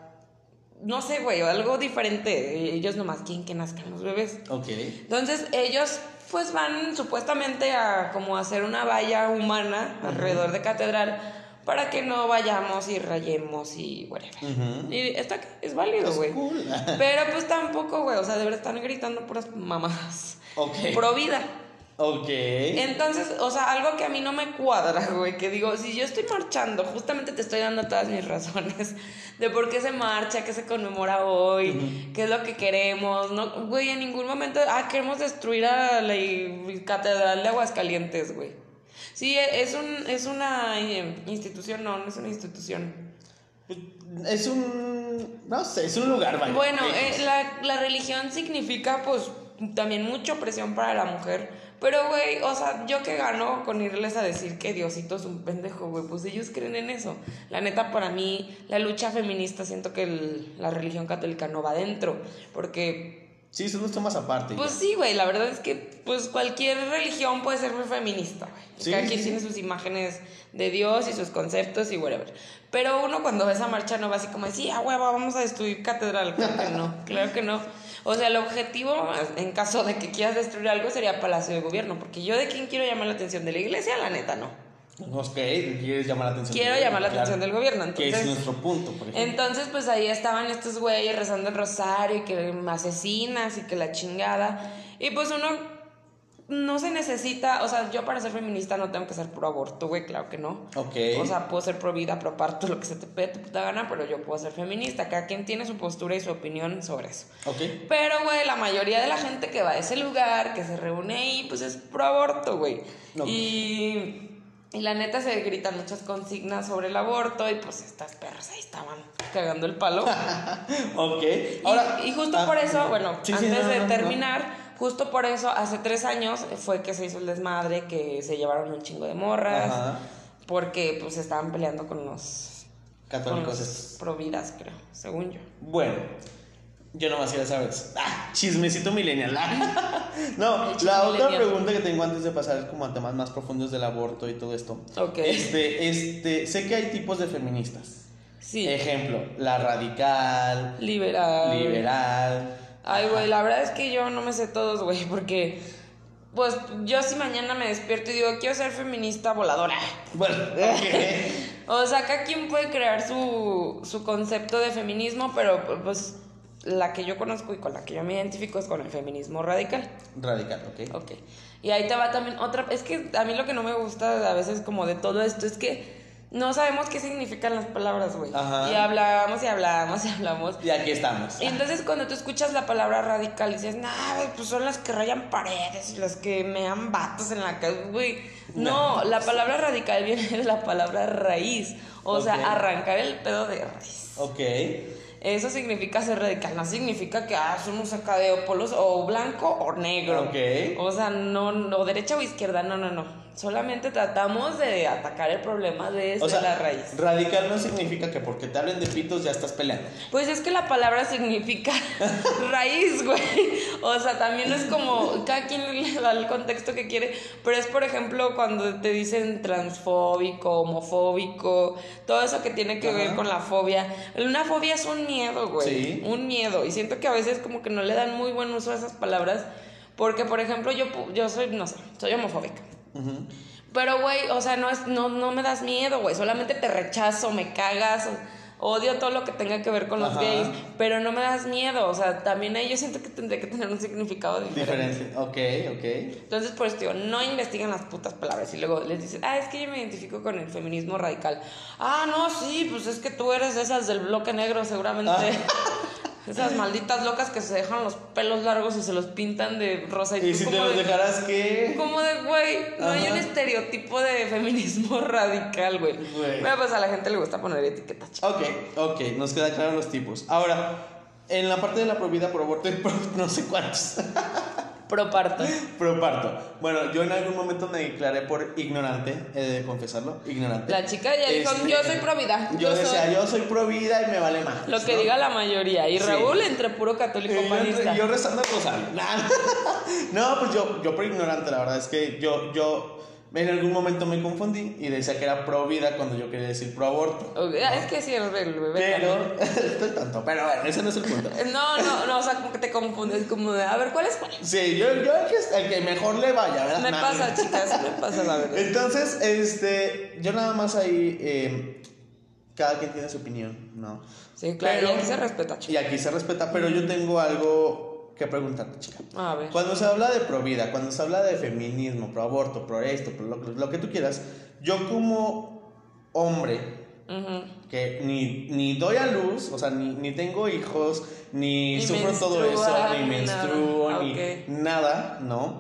No sé, güey, o algo diferente. Ellos nomás quieren que nazcan los bebés. Ok. Entonces, ellos pues van supuestamente a como hacer una valla humana alrededor de catedral para que no vayamos y rayemos y whatever. Y está, es válido, Es güey. cool. Pero pues tampoco, güey, o sea, de verdad están gritando puras mamadas. Ok. Pro vida. Ok. Entonces, o sea, algo que a mí no me cuadra, güey, que digo, si yo estoy marchando, justamente te estoy dando todas mis razones de por qué se marcha, qué se conmemora hoy, qué es lo que queremos, no, güey, en ningún momento, ah, queremos destruir a la catedral de Aguascalientes, güey. Sí, e- es un, es una eh, institución, no, no es una institución. Es un. No sé, es un lugar, vaya. Bueno, eh, la, la religión significa pues también mucha presión para la mujer. Pero, güey, o sea, yo que gano con irles a decir que Diosito es un pendejo, güey, pues ellos creen en eso. La neta, para mí, la lucha feminista, siento que el- la religión católica no va adentro, porque Sí, son dos temas aparte. Pues sí, güey, la verdad es que pues cualquier religión puede ser muy feminista, güey. Sí, Cada sí, quien sí. tiene sus imágenes de Dios y sus conceptos y whatever. Pero uno cuando ve esa marcha no va así como, sí, a huevo, vamos a destruir catedral. Claro que no, claro que no. O sea, el objetivo, en caso de que quieras destruir algo, sería Palacio de Gobierno. Porque yo de quién quiero llamar la atención, de la iglesia, la neta, no. Ok, quieres llamar la atención. Quiero llamar la atención del gobierno, Que es entonces- nuestro punto, por ejemplo. Entonces, pues ahí estaban estos güeyes rezando el rosario y que asesinas y que la chingada. Y pues uno no se necesita, o sea, yo para ser feminista no tengo que ser pro aborto, güey, claro que no. Ok. O sea, puedo ser pro vida, pro parto, lo que se te pide tu puta gana, pero yo puedo ser feminista. Cada quien tiene su postura y su opinión sobre eso. Ok. Pero, güey, la mayoría de la gente que va a ese lugar, que se reúne ahí, pues es pro aborto, güey. Ok. Y, y la neta se gritan muchas consignas sobre el aborto y pues estas perras ahí estaban cagando el palo. Ok. Y- Ahora. y, justo ah, por eso, bueno, sí, sí, antes no, de no, no. Justo por eso, hace tres años fue que se hizo el desmadre, que se llevaron un chingo de morras, Ajá. porque pues estaban peleando con los... Con Católicos los estos. providas, creo, según yo. Bueno, yo nomás quiero saber. Ah, chismecito millennial. Ah. no, la otra pregunta que tengo antes de pasar como a temas más profundos del aborto y todo esto. Ok. Este, este, sé que hay tipos de feministas. Sí. Ejemplo, la radical, Liberal. liberal. Ay, güey, la verdad es que yo no me sé todos, güey, porque... Pues yo si mañana me despierto y digo, quiero ser feminista voladora. Bueno. O sea, cada quien puede crear su, su concepto de feminismo, pero pues la que yo conozco y con la que yo me identifico es con el feminismo radical. radical, ok. Ok. Y ahí te va también otra. Es que a mí lo que no me gusta a veces como de todo esto es que no sabemos qué significan las palabras, güey. Ajá. Y hablamos y hablamos y hablamos. Y aquí estamos. Y entonces cuando tú escuchas la palabra radical dices, nah, güey, pues son las que rayan paredes y las que me dan vatos en la calle, güey. No, la palabra radical viene de la palabra raíz. O sea, arrancar el pedo de raíz. Ok. Eso significa ser radical, no significa que ah, somos acá de polos o blanco o negro. Ok. O sea, no, no, derecha o izquierda, no, no, no. Solamente tratamos de atacar el problema desde O sea, la raíz. radical no significa que porque te hablen de pitos ya estás peleando. Pues es que la palabra significa raíz, güey. O sea, también es como, cada quien le da el contexto que quiere, pero es, por ejemplo, cuando te dicen transfóbico, homofóbico, todo eso que tiene que ver con la fobia. Una fobia es un miedo, güey. Sí. Un miedo. Y siento que a veces como que no le dan muy buen uso a esas palabras, porque, por ejemplo, yo, yo soy, no sé, soy homofóbica. Pero, güey, o sea, no, es, no, no me das miedo, güey. Solamente te rechazo, me cagas. Odio todo lo que tenga que ver con los Ajá. gays. Pero no me das miedo. O sea, también ahí yo siento que tendría que tener un significado diferente. Diferente. Ok, ok. Entonces, por eso digo, no investiguen las putas palabras. Y luego les dicen, ah, es que yo me identifico con el feminismo radical. Ah, no, sí, pues es que tú eres de esas del bloque negro, seguramente. Esas malditas locas que se dejan los pelos largos y se los pintan de rosa. Y tú si te los de- dejaras que. como de, güey, no hay un estereotipo de feminismo radical, güey. Pero pues a la gente le gusta poner etiquetas. Ok, ok, nos quedan claros los tipos. Ahora, en la parte de la prohibida por aborto, no sé cuántos. Pro parto. Pro parto. Bueno, yo en algún momento me declaré por ignorante, he de confesarlo, ignorante. La chica ya dijo, Este, yo soy pro vida. Yo, Yo decía, soy yo soy pro vida y me vale más. lo que ¿no? diga la mayoría. Y Sí. Raúl entre puro católico Y yo, panista. yo rezando el rosario. Nah. No, pues yo, yo por ignorante, la verdad es que yo, yo en algún momento me confundí y decía que era pro vida cuando yo quería decir pro aborto. Ah, Es que sí, el, bebé Pero, estoy tonto, pero bueno, ese no es el punto. No, no, no, o sea, como que te confundes, como de, a ver, ¿cuál es cuál? Sí, yo, yo el que, el que mejor le vaya, ¿verdad? Me Nah. pasa, chicas, me pasa la verdad. Entonces, este, yo nada más ahí, eh, cada quien tiene su opinión, ¿no? Sí, claro, Pero- y aquí se respeta, Y chicas. aquí se respeta, pero yo tengo algo que preguntarte, chica. A ver. Cuando se habla de pro vida, cuando se habla de feminismo, pro aborto, pro esto, pro lo, lo que tú quieras, yo como hombre que ni, ni doy a luz, o sea, ni, ni tengo hijos, ni, Ni sufro todo eso, ni menstruo, nada. ni nada, ¿no?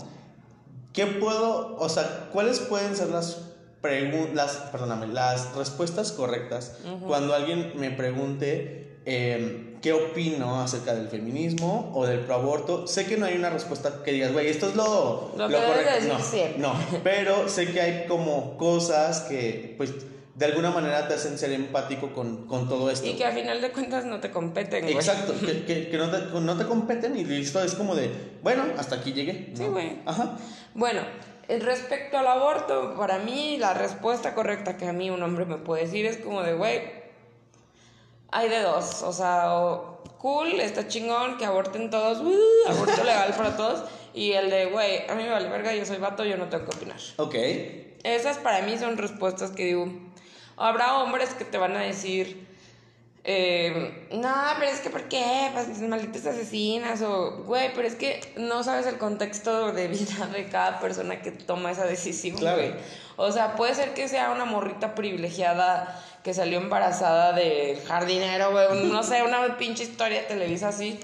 ¿Qué puedo, o sea, cuáles pueden ser las pregun- las, perdóname, las respuestas correctas cuando alguien me pregunte eh, qué opino acerca del feminismo o del proaborto? Sé que no hay una respuesta que digas, güey, esto es lo, decir no, pero sé que hay como cosas que, pues, de alguna manera te hacen ser empático con, con todo esto. Y que a final de cuentas no te competen, güey. Exacto, que, que, que no, te, no, te, competen y listo, es como de, bueno, hasta aquí llegué. Sí, güey. Ajá. Bueno, respecto al aborto, para mí la respuesta correcta que a mí un hombre me puede decir es como de, güey, hay de dos, o sea, cool, está chingón, que aborten todos, uh, aborto legal para todos, y el de, güey, a mí me vale verga, yo soy vato, yo no tengo que opinar. Ok. Esas para mí son respuestas que digo, habrá hombres que te van a decir, eh, no, pero es que ¿por qué? Pues malditas asesinas o, güey, pero es que no sabes el contexto de vida de cada persona que toma esa decisión, güey. O sea, puede ser que sea una morrita privilegiada que salió embarazada del jardinero, güey, no sé, una pinche historia de Televisa así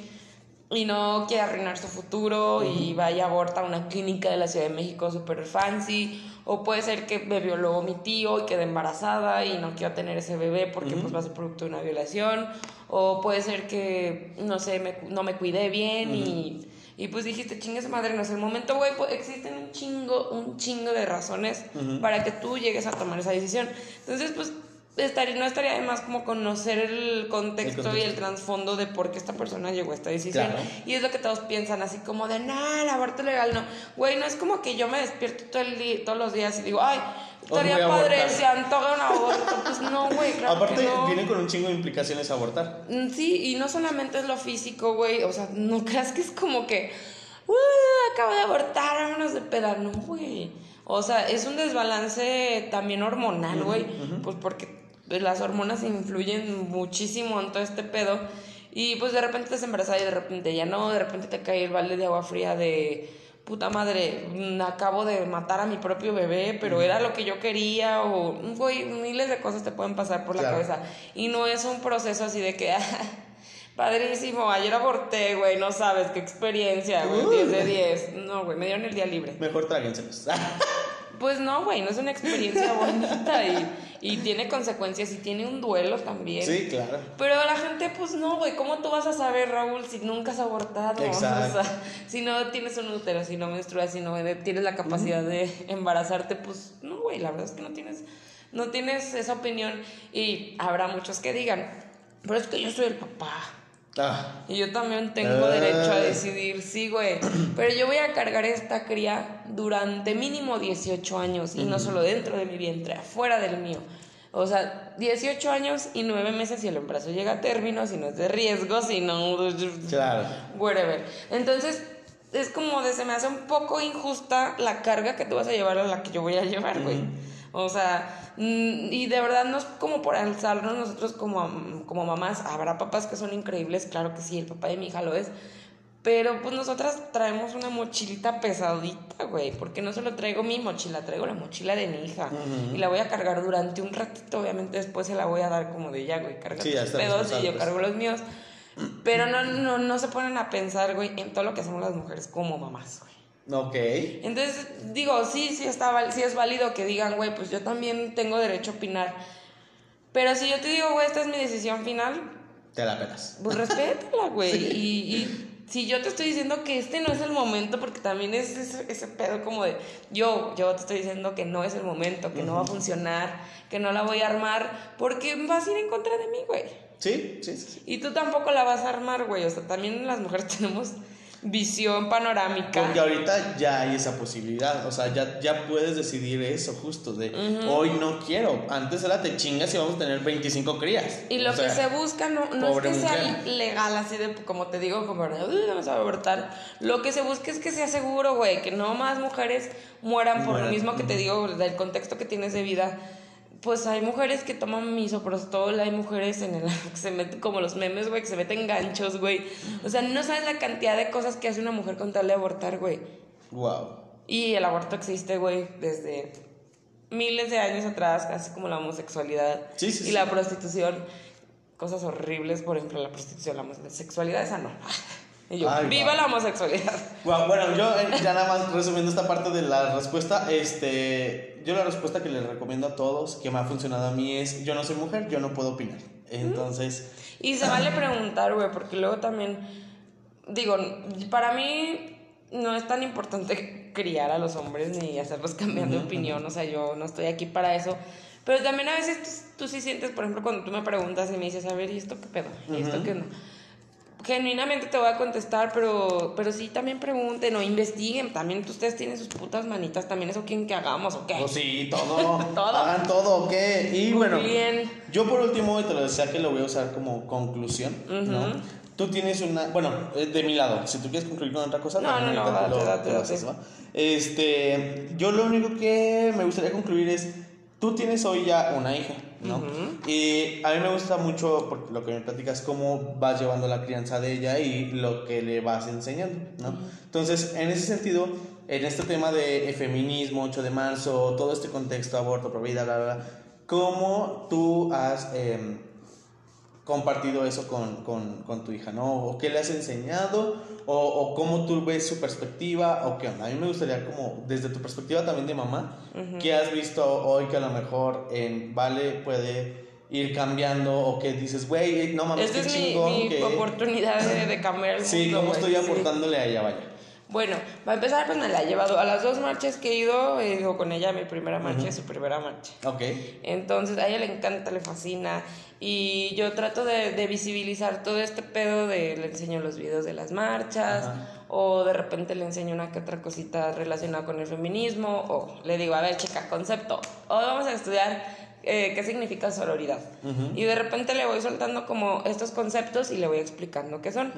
y no quiere arruinar su futuro y vaya a abortar a una clínica de la Ciudad de México súper fancy o puede ser que me violó mi tío y quedé embarazada y no quiero tener ese bebé porque pues va a ser producto de una violación. O puede ser que, no sé, me, no me cuidé bien y, y, pues dijiste, chingue su madre, no es el momento, güey. Pues existen un chingo, un chingo de razones para que tú llegues a tomar esa decisión. Entonces, pues estaría, no estaría de más como conocer el contexto, y el trasfondo de por qué esta persona llegó a esta decisión. Y es lo que todos piensan, así como de, nah, el aborto legal no. Güey, no es como que yo me despierto todo el día, todos los días y digo, ay, estaría padre, se antoja un aborto. Pues no, güey, claro Aparte, que viene con un chingo de implicaciones abortar. Mm, sí, y no solamente es lo físico, güey, o sea, no creas que es como que, uh, acabo de abortar, vámonos de peda, no, güey. O sea, es un desbalance también hormonal, güey, pues porque las hormonas influyen muchísimo en todo este pedo. Y pues de repente te embarazada y de repente ya no, de repente te cae el balde de agua fría de puta madre, mm, acabo de matar a mi propio bebé, pero era lo que yo quería, o güey, miles de cosas te pueden pasar por la cabeza. Y no es un proceso así de que, padrísimo, ayer aborté, güey, no sabes qué experiencia, güey, 10 de 10. No, güey, me dieron el día libre. Mejor tráguenselos. pues no, güey, no es una experiencia bonita y y tiene consecuencias y tiene un duelo también. Sí, claro. Pero la gente, pues no, güey, ¿cómo tú vas a saber, Raúl, si nunca has abortado? Exacto. O sea, si no tienes un útero, si no menstruas, si no tienes la capacidad de embarazarte, pues no, güey, la verdad es que no tienes, no tienes esa opinión. Y habrá muchos que digan, pero es que yo soy el papá. Ah. Y yo también tengo derecho a ah. decidir, sí, güey. Pero yo voy a cargar esta cría durante mínimo 18 años. Y no solo dentro de mi vientre, afuera del mío. O sea, 18 años y 9 meses si el embarazo llega a término, si no es de riesgo, si no... Claro. Whatever. Entonces, es como de se me hace un poco injusta la carga que tú vas a llevar a la que yo voy a llevar, güey. O sea, mm, y de verdad no es como por alzarnos nosotros como, como mamás. Habrá papás que son increíbles, claro que sí, el papá de mi hija lo es. Pero pues nosotras traemos una mochilita pesadita, güey, porque no solo traigo mi mochila, traigo la mochila de mi hija. Y la voy a cargar durante un ratito, obviamente después se la voy a dar como de ya, güey, carga tus pedos y yo cargo los míos. Pero no, no, no se ponen a pensar, güey, en todo lo que hacemos las mujeres como mamás, güey. Ok. Entonces, digo, sí, sí, está, sí es válido que digan, güey, pues yo también tengo derecho a opinar. Pero si yo te digo, güey, esta es mi decisión final. Te la pelas. Pues respétala, güey. Y, y, si yo te estoy diciendo que este no es el momento, porque también es ese, pedo como de, yo, yo te estoy diciendo que no es el momento, que no va a funcionar, que no la voy a armar, porque vas a ir en contra de mí, güey. Sí, sí, sí. Y tú tampoco la vas a armar, güey. O sea, también las mujeres tenemos visión panorámica. Porque ahorita ya hay esa posibilidad, o sea, ya, ya puedes decidir eso justo, de hoy no quiero, antes era te chingas y vamos a tener 25 crías. Y lo que se busca no, no es que sea legal, así de, como te digo, como vamos a abortar, lo que se busca es que sea seguro, güey, que no más mujeres mueran por lo mismo que te digo, del contexto que tienes de vida pues hay mujeres que toman misoprostol, hay mujeres en el que se meten como los memes, güey, que se meten ganchos, güey. O sea, no sabes la cantidad de cosas que hace una mujer con tal de abortar, güey. Wow. Y el aborto existe, güey, desde miles de años atrás, así como la homosexualidad sí, sí, y la prostitución. Cosas horribles, por ejemplo, la prostitución, la homosexualidad, esa no. Y yo, ¡viva la homosexualidad! bueno, yo eh, ya nada más resumiendo esta parte de la respuesta, este, yo la respuesta que les recomiendo a todos, que me ha funcionado a mí es, yo no soy mujer, yo no puedo opinar. Entonces... Y se vale preguntar, güey, porque luego también, digo, para mí no es tan importante criar a los hombres ni hacerlos cambiar de opinión, o sea, yo no estoy aquí para eso. Pero también a veces tú, sí sientes, por ejemplo, cuando tú me preguntas y me dices, a ver, ¿y esto qué pedo? ¿Y esto qué no? Genuinamente te voy a contestar, pero, pero sí también pregunten o investiguen. También ustedes tienen sus putas manitas, también eso quieren que hagamos, ¿o qué? Pues sí, todo. todo. Hagan todo, ¿ok? Y bueno, bien. yo por último, y te lo decía que lo voy a usar como conclusión, ¿no? Tú tienes una, bueno, eh, de mi lado, si tú quieres concluir con otra cosa, no, no, no, date, date, date. Este, yo lo único que me gustaría concluir es, tú tienes hoy ya una hija, ¿no? Y a mí me gusta mucho porque lo que me platicas cómo vas llevando la crianza de ella y lo que le vas enseñando, ¿no? Entonces, en ese sentido, en este tema de feminismo, 8 de marzo, todo este contexto, aborto, prohibida, bla, bla, bla, ¿cómo tú has em, compartido eso con, con, con, tu hija, ¿no? ¿O qué le has enseñado? O, ¿O, cómo tú ves su perspectiva? ¿O qué onda? A mí me gustaría como, desde tu perspectiva también de mamá, ¿qué has visto hoy que a lo mejor en Vale puede ir cambiando o que dices, güey, no mames, Esta es mi, mi oportunidad de, de cambiar el Sí, ¿cómo estoy aportándole a ella, vaya? Bueno, para empezar, pues me la he llevado a las dos marchas que he ido, he ido con ella mi primera marcha y su primera marcha. Ok. Entonces, a ella le encanta, le fascina. Y yo trato de, de visibilizar todo este pedo de le enseño los videos de las marchas, o de repente le enseño una que otra cosita relacionada con el feminismo, o le digo, a ver, chica, concepto, o vamos a estudiar eh, qué significa sororidad. Y de repente le voy soltando como estos conceptos y le voy explicando qué son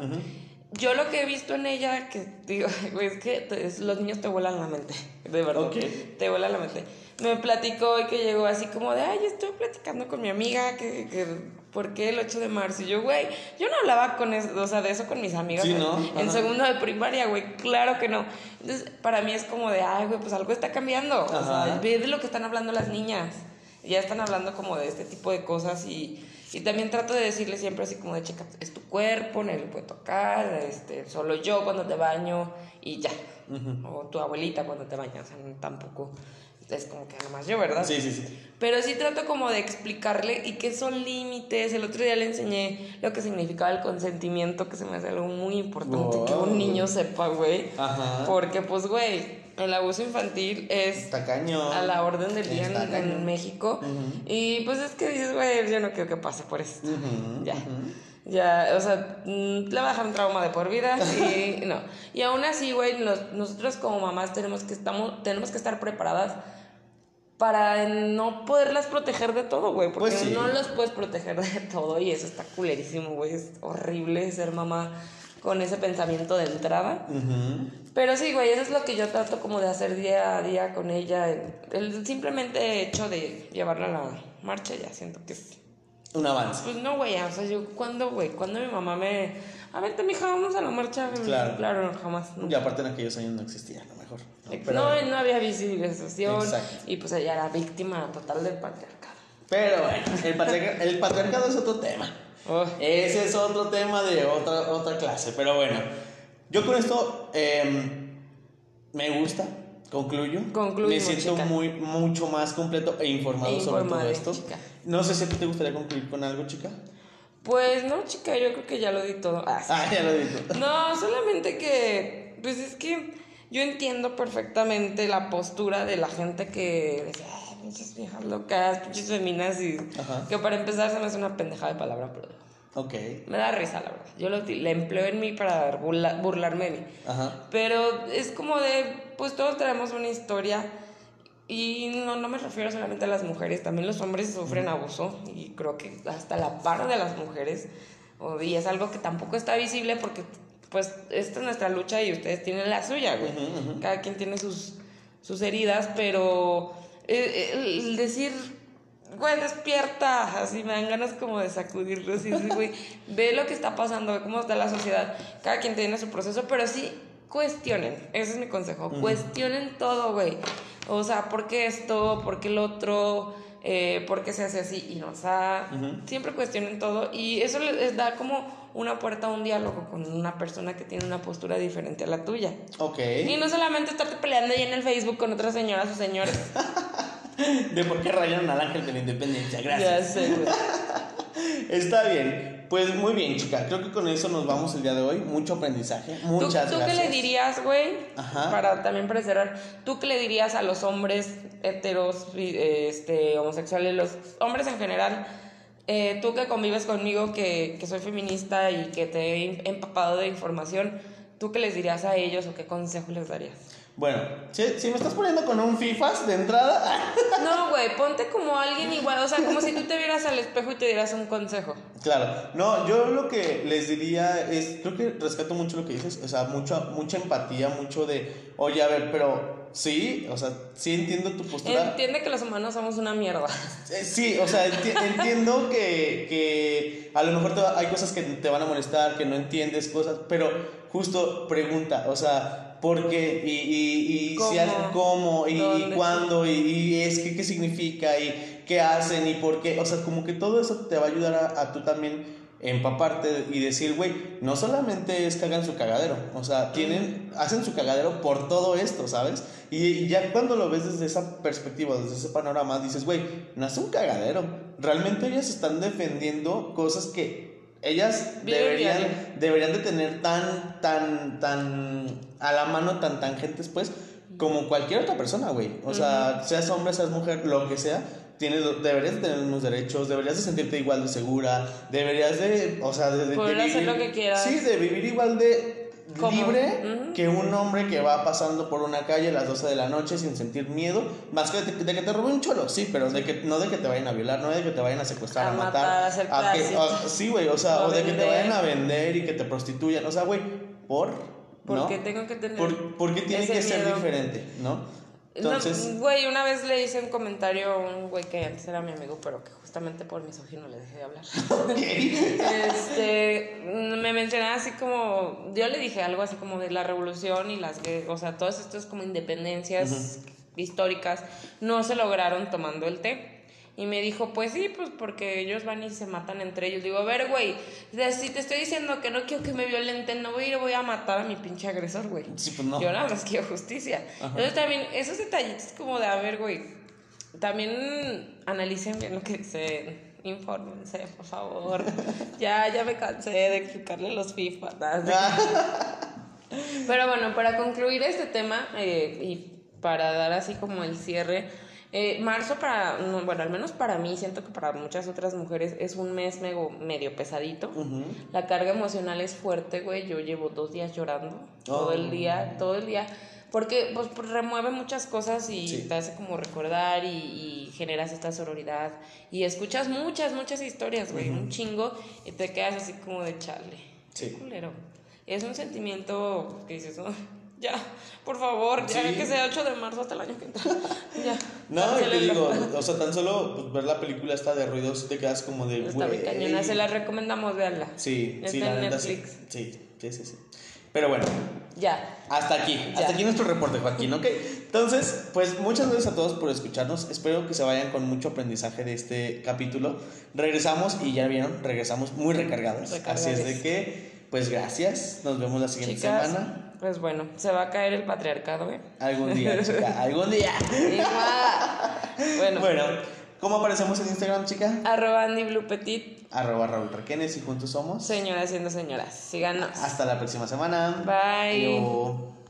yo lo que he visto en ella, que digo, es que los niños te vuelan la mente, de verdad. Te vuelan la mente. Me platicó y que llegó así como de, ay, estoy platicando con mi amiga, que, que ¿por qué el 8 de marzo? Y yo, güey, yo no hablaba con eso, o sea, de eso con mis amigas sí, ¿no? en segundo de primaria, güey, claro que no. Entonces, para mí es como de, ay, güey, pues algo está cambiando. O sea, ve de lo que están hablando las niñas. Ya están hablando como de este tipo de cosas y y también trato de decirle siempre así como de, chica, es tu cuerpo, nadie lo puede tocar, este, solo yo cuando te baño y ya. O tu abuelita cuando te baña, o sea, tampoco es como que nada más yo, ¿verdad? Sí, sí, sí. Pero sí trato como de explicarle y qué son límites. El otro día le enseñé lo que significaba el consentimiento, que se me hace algo muy importante que un niño sepa, güey. Ajá. Porque, pues, güey, el abuso infantil es a la orden del día en, México. Y pues es que dices, güey, yo no quiero que pase por esto. Ya. Ya, o sea, mm, le va a dejar un trauma de por vida y no. Y aún así, güey, nosotros como mamás tenemos que, estamos, tenemos que estar preparadas para no poderlas proteger de todo, güey. Porque pues no los puedes proteger de todo y eso está culerísimo, güey. Es horrible ser mamá con ese pensamiento de entrada. Pero sí, güey, eso es lo que yo trato como de hacer día a día con ella. El, simplemente hecho de llevarla a la marcha ya siento que es... Un avance. Pues no, güey, o sea, yo cuando, güey, cuando mi mamá me... A ver, mija, vamos a la marcha. Claro. Claro, jamás. Y aparte en aquellos años no existía, a lo mejor. No, no, había visibilización. Y pues ella era víctima total del patriarcado. Pero bueno, el, el patriarcado es otro tema. Oh. Ese es otro tema de otra, otra clase. Pero bueno, yo con esto em, me gusta, concluyo. me siento muy, mucho más completo e informado, sobre todo esto. No sé si te gustaría concluir con algo, chica. Pues no, chica, yo creo que ya lo di todo. Ah, ah ya lo di todo. No, solamente que, pues es que yo entiendo perfectamente la postura de la gente que dice, pinches viejas locas, pinches feminas y que para empezar se me hace una pendejada de palabra, pero Ok. Me da risa, la verdad. Yo lo, la empleo en mí para burlarme de mí. Ajá. Pero es como de, pues todos tenemos una historia y no, no me refiero solamente a las mujeres, también los hombres sufren abuso y creo que hasta la par de las mujeres. Y es algo que tampoco está visible porque pues esta es nuestra lucha y ustedes tienen la suya, güey. Cada quien tiene sus, sus heridas, pero eh, el decir güey, despierta. Así me dan ganas como de sacudirlo. Así, güey, ve lo que está pasando, ve cómo está la sociedad. Cada quien tiene su proceso, pero sí cuestionen. Ese es mi consejo. Cuestionen todo, güey. O sea, ¿por qué esto? ¿Por qué el otro? Eh, ¿Por qué se hace así? Y no, o sea, siempre cuestionen todo. Y eso les da como una puerta a un diálogo con una persona que tiene una postura diferente a la tuya. Ok. Y no solamente estarte peleando ahí en el Facebook con otras señoras o señores. de por qué rayaron al ángel de la independencia. Gracias. Ya sé, Está bien. pues muy bien, chica. Creo que con eso nos vamos el día de hoy. Mucho aprendizaje. Muchas ¿Tú, ¿tú gracias. qué le dirías, güey? Ajá. Para también para cerrar, ¿tú qué le dirías a los hombres heteros, bi- este, homosexuales, los hombres en general? Eh, tú que convives conmigo, que, que soy feminista y que te he empapado de información, ¿tú qué les dirías a ellos o qué consejo les darías? Bueno, si, si me estás poniendo con un FIFAs de entrada, No, güey, ponte como alguien igual, o sea, como si tú te vieras al espejo y te dieras un consejo. Claro, no, yo lo que les diría es, creo que rescato mucho lo que dices, o sea, mucha, mucha empatía, mucho de, oye, a ver, pero sí, o sea, sí entiendo tu postura. Entiende que los humanos somos una mierda. Eh, Sí, o sea, enti- entiendo que, que a lo mejor va- hay cosas que te van a molestar, que no entiendes cosas, pero justo pregunta, o sea, ¿por qué? Y, y, y si hay- cómo, y, ¿Dónde? cuándo, y, y es que qué significa, y qué hacen, y por qué. O sea, como que todo eso te va a ayudar a, a tú también empaparte y decir, güey, no solamente es que hagan su cagadero, o sea, tienen, hacen su cagadero por todo esto, ¿sabes? Y, y ya cuando lo ves desde esa perspectiva, desde ese panorama, dices, güey, no es un cagadero, realmente ellas están defendiendo cosas que ellas deberían, deberían de tener tan, tan, tan a la mano, tan tangentes, pues, como cualquier otra persona, güey. O sea, seas hombre, seas mujer, lo que sea, tienes, deberías de tener los mismos derechos, deberías de sentirte igual de segura, deberías de, o sea, de, de- de Poder hacer lo que quieras. Sí, de vivir igual de libre que un hombre que va pasando por una calle a las 12 de la noche sin sentir miedo, más que de, de que te robe un cholo, sí, pero de que no de que te vayan a violar, no de que te vayan a secuestrar, A a, matar, matar, a hacer a que- pedazos. a- sí, güey, o sea, O o de que te vayan a vender y que te prostituyan, o sea, güey, por ¿Por ¿no? qué tengo que tener ¿Por, porque tiene ese que ser miedo? diferente, ¿no? Entonces, No, güey, una vez le hice un comentario a un güey que antes era mi amigo, pero que justamente por misógino le dejé de hablar. ok. este, me mencionaba así como, yo le dije algo así como de la revolución y las, o sea, todas estas como independencias históricas no se lograron tomando el té. Y me dijo, pues sí, pues porque ellos van y se matan entre ellos. Digo, a ver, güey, si te estoy diciendo que no quiero que me violenten, no voy a ir voy a matar a mi pinche agresor, güey. Sí, pues no. Yo nada más quiero justicia. Entonces también, esos detallitos como de, a ver, güey, también analicen bien lo que dicen. Infórmense, por favor. ya, ya me cansé de explicarle los FIFA. nada, Pero bueno, para concluir este tema eh, y para dar así como el cierre, eh, marzo para, no, bueno, al menos para mí, siento que para muchas otras mujeres es un mes medio, medio pesadito. La carga emocional es fuerte, güey. Yo llevo dos días llorando, todo el Oh. día, todo el día. Porque pues, pues, remueve muchas cosas y Sí. te hace como recordar y, y generas esta sororidad. Y escuchas muchas, muchas historias, güey, un chingo, y te quedas así como de chale. Sí. Qué culero. Es un sentimiento que dices, "Oh, ya, por favor, ya Sí. que sea 8 de marzo hasta el año que entra. ya. No, y te digo, o sea, tan solo pues, ver la película esta de ruidos te quedas como de, Está muy güey. cañona, se la recomendamos, verla. Sí, Está sí, en la neta sí. Netflix. Sí, sí, sí, sí. Pero bueno, Ya. hasta aquí, Ya. hasta aquí nuestro reporte, Joaquín, ¿ok? Entonces, pues muchas gracias a todos por escucharnos. Espero que se vayan con mucho aprendizaje de este capítulo. Regresamos y ya vieron, regresamos muy recargados. Así es de que, pues gracias. Nos vemos la siguiente Chicas, semana. pues bueno, se va a caer el patriarcado, ¿eh? Algún día, chica, algún día. bueno, Bueno, ¿cómo aparecemos en Instagram, chica? arroba Andy Blue Petit, Arroba Raúl Requenes y juntos somos. señoras siendo señoras. Síganos. Hasta la próxima semana. Bye. Adiós.